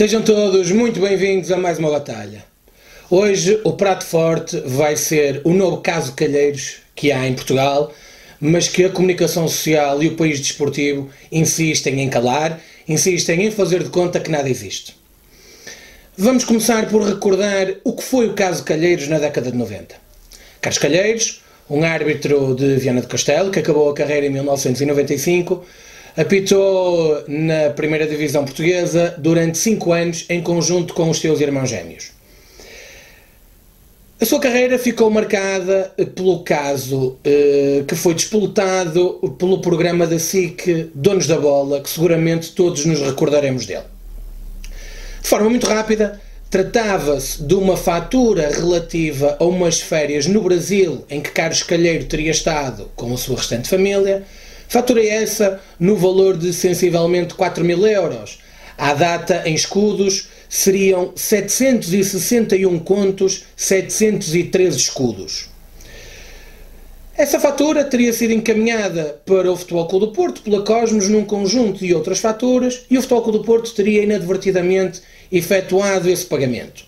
Sejam todos muito bem-vindos a mais uma batalha. Hoje o prato forte vai ser o novo caso Calheiros que há em Portugal, mas que a comunicação social e o país desportivo insistem em calar, insistem em fazer de conta que nada existe. Vamos começar por recordar o que foi o caso Calheiros na década de 90. Carlos Calheiros, um árbitro de Viana do Castelo que acabou a carreira em 1995, Apitou na primeira divisão portuguesa durante cinco anos em conjunto com os seus irmãos gêmeos. A sua carreira ficou marcada pelo caso eh, que foi disputado pelo programa da SIC Donos da Bola, que seguramente todos nos recordaremos dele. De forma muito rápida, tratava-se de uma fatura relativa a umas férias no Brasil em que Carlos Calheiro teria estado com a sua restante família Fatura essa no valor de sensivelmente 4 mil euros. À data, em escudos, seriam 761 contos, 713 escudos. Essa fatura teria sido encaminhada para o Futebol Clube do Porto pela Cosmos num conjunto de outras faturas e o Futebol Clube do Porto teria inadvertidamente efetuado esse pagamento.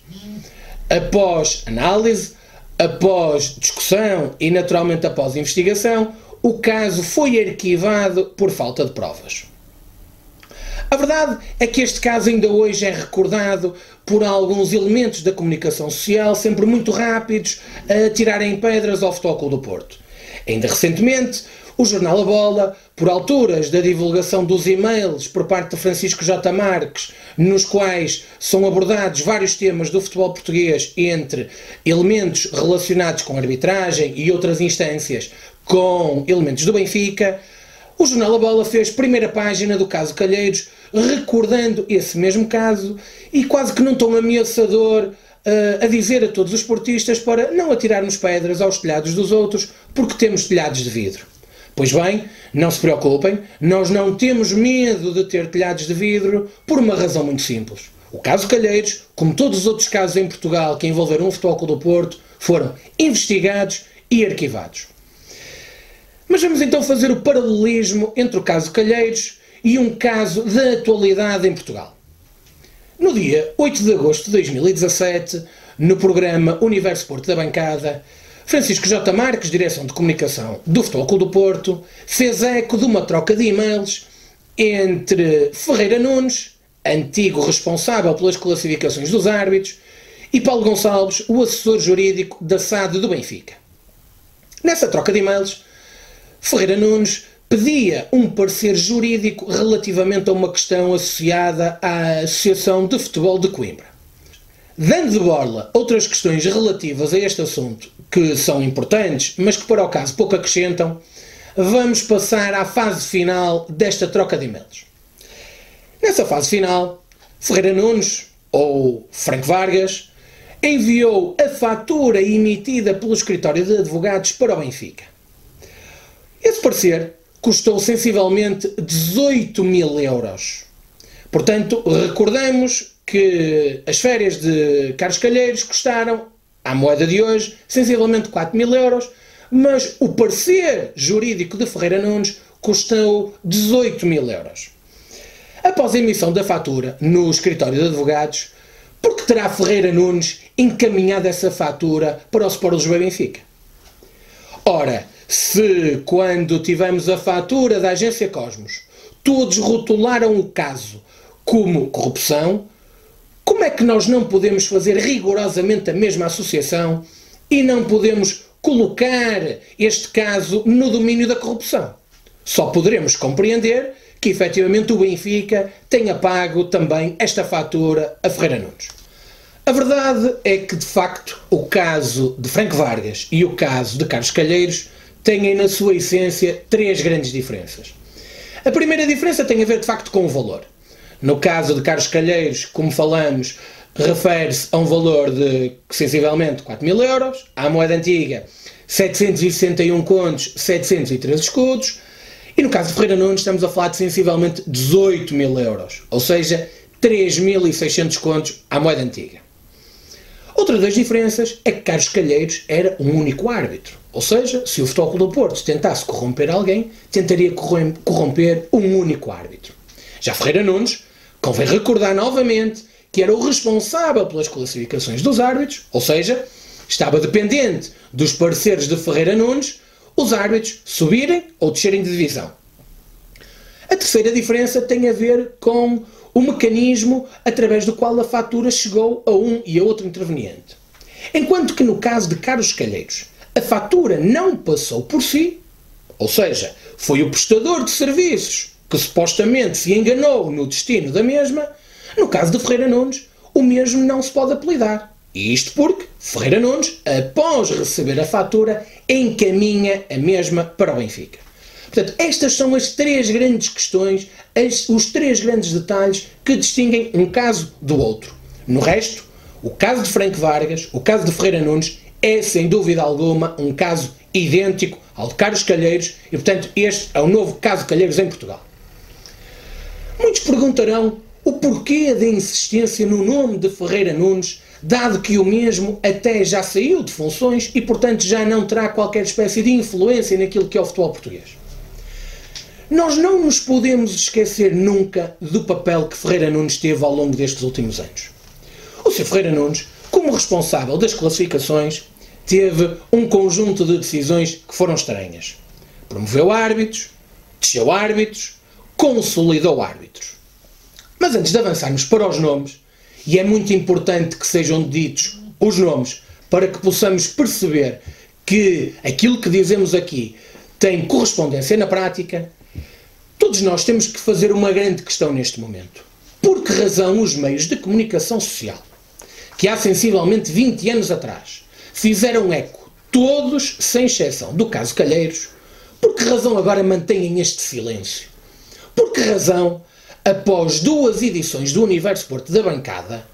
Após análise, após discussão e naturalmente após investigação, o caso foi arquivado por falta de provas. A verdade é que este caso ainda hoje é recordado por alguns elementos da comunicação social, sempre muito rápidos, a tirarem pedras ao Futebol do Porto. Ainda recentemente, o jornal A Bola, por alturas da divulgação dos e-mails por parte de Francisco J. Marques, nos quais são abordados vários temas do futebol português entre elementos relacionados com arbitragem e outras instâncias, com elementos do Benfica, o jornal A Bola fez primeira página do caso Calheiros, recordando esse mesmo caso e quase que num tom ameaçador uh, a dizer a todos os portistas para não atirarmos pedras aos telhados dos outros porque temos telhados de vidro. Pois bem, não se preocupem, nós não temos medo de ter telhados de vidro por uma razão muito simples. O caso Calheiros, como todos os outros casos em Portugal que envolveram o Futebol do Porto, foram investigados e arquivados. Vamos então fazer o paralelismo entre o caso Calheiros e um caso da atualidade em Portugal. No dia 8 de agosto de 2017, no programa Universo Porto da Bancada, Francisco J. Marques, direção de comunicação do Futebol Clube do Porto, fez eco de uma troca de e-mails entre Ferreira Nunes, antigo responsável pelas classificações dos árbitros, e Paulo Gonçalves, o assessor jurídico da SAD do Benfica. Nessa troca de e-mails, Ferreira Nunes pedia um parecer jurídico relativamente a uma questão associada à Associação de Futebol de Coimbra. Dando de borla outras questões relativas a este assunto que são importantes, mas que para o caso pouco acrescentam, vamos passar à fase final desta troca de e-mails. Nessa fase final, Ferreira Nunes, ou Franco Vargas, enviou a fatura emitida pelo escritório de advogados para o Benfica. Esse parecer custou sensivelmente 18 mil euros. Portanto, recordamos que as férias de Carlos Calheiros custaram, à moeda de hoje, sensivelmente 4 mil euros, mas o parecer jurídico de Ferreira Nunes custou 18 mil euros. Após a emissão da fatura no escritório de advogados, por que terá Ferreira Nunes encaminhado essa fatura para o Sport Lisboa Benfica? Ora, se, quando tivemos a fatura da agência Cosmos, todos rotularam o caso como corrupção, como é que nós não podemos fazer rigorosamente a mesma associação e não podemos colocar este caso no domínio da corrupção? Só poderemos compreender que efetivamente o Benfica tenha pago também esta fatura a Ferreira Nunes. A verdade é que, de facto, o caso de Franco Vargas e o caso de Carlos Calheiros têm na sua essência três grandes diferenças. A primeira diferença tem a ver de facto com o valor. No caso de Carlos Calheiros, como falamos, refere-se a um valor de sensivelmente 4 mil euros, à moeda antiga 761 contos, 713 escudos, e no caso de Ferreira Nunes estamos a falar de sensivelmente 18 mil euros, ou seja, 3.600 contos à moeda antiga. Outra das diferenças é que Carlos Calheiros era um único árbitro. Ou seja, se o Futebol do Porto tentasse corromper alguém, tentaria corromper um único árbitro. Já Ferreira Nunes, convém recordar novamente que era o responsável pelas classificações dos árbitros, ou seja, estava dependente dos pareceres de Ferreira Nunes, os árbitros subirem ou descerem de divisão. A terceira diferença tem a ver com o mecanismo através do qual a fatura chegou a um e a outro interveniente. Enquanto que no caso de Carlos Calheiros, a fatura não passou por si, ou seja, foi o prestador de serviços que supostamente se enganou no destino da mesma, no caso de Ferreira Nunes, o mesmo não se pode apelidar. E isto porque Ferreira Nunes, após receber a fatura, encaminha a mesma para o Benfica. Portanto, estas são as três grandes questões, as, os três grandes detalhes que distinguem um caso do outro. No resto, o caso de Franco Vargas, o caso de Ferreira Nunes, é sem dúvida alguma um caso idêntico ao de Carlos Calheiros e, portanto, este é o novo caso Calheiros em Portugal. Muitos perguntarão o porquê da insistência no nome de Ferreira Nunes, dado que o mesmo até já saiu de funções e, portanto, já não terá qualquer espécie de influência naquilo que é o futebol português. Nós não nos podemos esquecer nunca do papel que Ferreira Nunes teve ao longo destes últimos anos. O Sr. Ferreira Nunes, como responsável das classificações, teve um conjunto de decisões que foram estranhas. Promoveu árbitros, desceu árbitros, consolidou árbitros. Mas antes de avançarmos para os nomes, e é muito importante que sejam ditos os nomes para que possamos perceber que aquilo que dizemos aqui tem correspondência na prática, todos nós temos que fazer uma grande questão neste momento. Por que razão os meios de comunicação social, que há sensivelmente 20 anos atrás fizeram eco, todos, sem exceção, do caso Calheiros, por que razão agora mantêm este silêncio? Por que razão, após duas edições do Universo Porto da Bancada,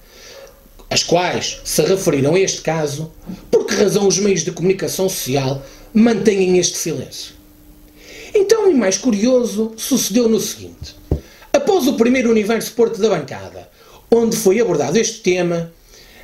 as quais se referiram a este caso, por que razão os meios de comunicação social mantêm este silêncio? Então, e mais curioso, sucedeu no seguinte: após o primeiro Universo Porto da Bancada, onde foi abordado este tema,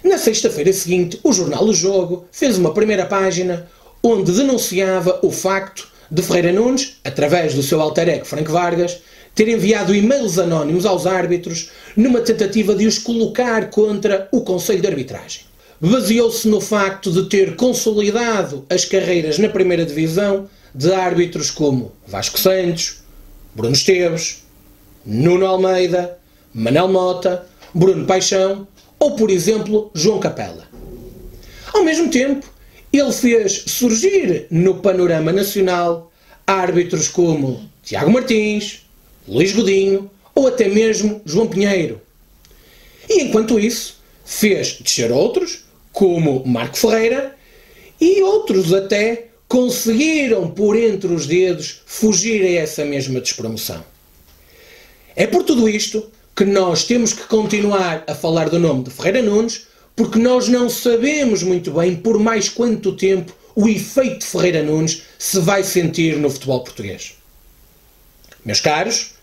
na sexta-feira seguinte, o jornal O Jogo fez uma primeira página onde denunciava o facto de Ferreira Nunes, através do seu alter ego Franco Vargas, ter enviado e-mails anónimos aos árbitros numa tentativa de os colocar contra o Conselho de Arbitragem. Baseou-se no facto de ter consolidado as carreiras na primeira divisão de árbitros como Vasco Santos, Bruno Esteves, Nuno Almeida, Manel Mota, Bruno Paixão ou, por exemplo, João Capela. Ao mesmo tempo, ele fez surgir no panorama nacional árbitros como Tiago Martins, Luís Godinho ou até mesmo João Pinheiro. E enquanto isso, fez descer outros, como Marco Ferreira, e outros até conseguiram, por entre os dedos, fugir a essa mesma despromoção. É por tudo isto que nós temos que continuar a falar do nome de Ferreira Nunes, porque nós não sabemos muito bem por mais quanto tempo o efeito de Ferreira Nunes se vai sentir no futebol português. Meus caros,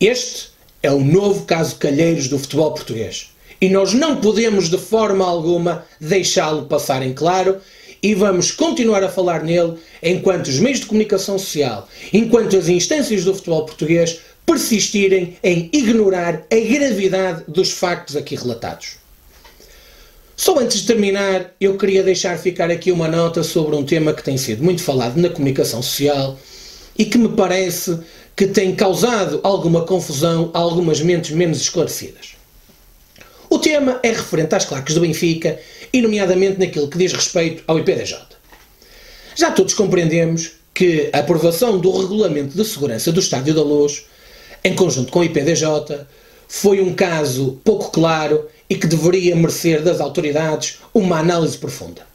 este é o novo caso Calheiros do futebol português. E nós não podemos de forma alguma deixá-lo passar em claro e vamos continuar a falar nele enquanto os meios de comunicação social, enquanto as instâncias do futebol português persistirem em ignorar a gravidade dos factos aqui relatados. Só antes de terminar, eu queria deixar ficar aqui uma nota sobre um tema que tem sido muito falado na comunicação social e que me parece que tem causado alguma confusão a algumas mentes menos esclarecidas. O tema é referente às claques do Benfica e, nomeadamente, naquilo que diz respeito ao IPDJ. Já todos compreendemos que a aprovação do Regulamento de Segurança do Estádio da Luz em conjunto com o IPDJ, foi um caso pouco claro e que deveria merecer das autoridades uma análise profunda.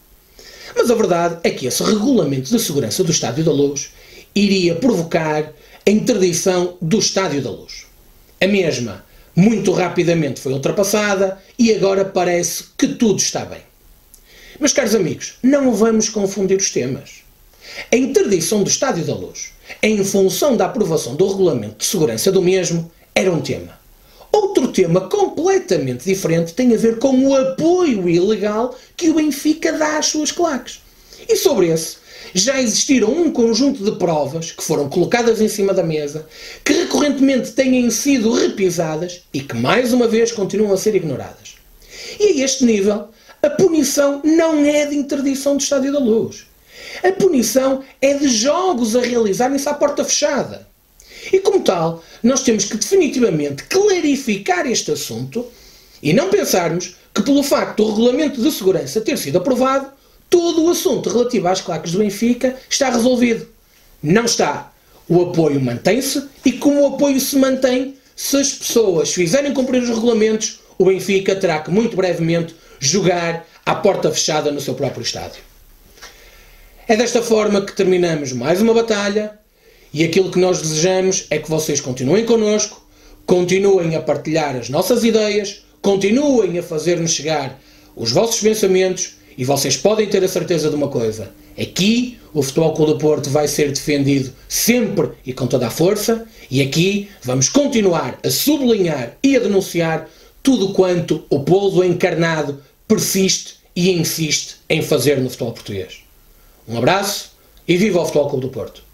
Mas a verdade é que esse regulamento de segurança do Estádio da Luz iria provocar a interdição do Estádio da Luz. A mesma muito rapidamente foi ultrapassada e agora parece que tudo está bem. Meus caros amigos, não vamos confundir os temas. A interdição do Estádio da Luz em função da aprovação do regulamento de segurança do mesmo, era um tema. Outro tema completamente diferente tem a ver com o apoio ilegal que o Benfica dá às suas claques. E sobre esse, já existiram um conjunto de provas que foram colocadas em cima da mesa, que recorrentemente têm sido repisadas e que mais uma vez continuam a ser ignoradas. E a este nível, a punição não é de interdição do Estádio da Luz. A punição é de jogos a realizarem-se à porta fechada. E como tal, nós temos que definitivamente clarificar este assunto e não pensarmos que pelo facto do regulamento de segurança ter sido aprovado, todo o assunto relativo às claques do Benfica está resolvido. Não está. O apoio mantém-se e como o apoio se mantém, se as pessoas fizerem cumprir os regulamentos, o Benfica terá que muito brevemente jogar à porta fechada no seu próprio estádio. É desta forma que terminamos mais uma batalha e aquilo que nós desejamos é que vocês continuem connosco, continuem a partilhar as nossas ideias, continuem a fazer-nos chegar os vossos pensamentos e vocês podem ter a certeza de uma coisa: aqui o Futebol Clube do Porto vai ser defendido sempre e com toda a força, e aqui vamos continuar a sublinhar e a denunciar tudo quanto o povo encarnado persiste e insiste em fazer no futebol português. Um abraço e viva o Futebol Clube do Porto!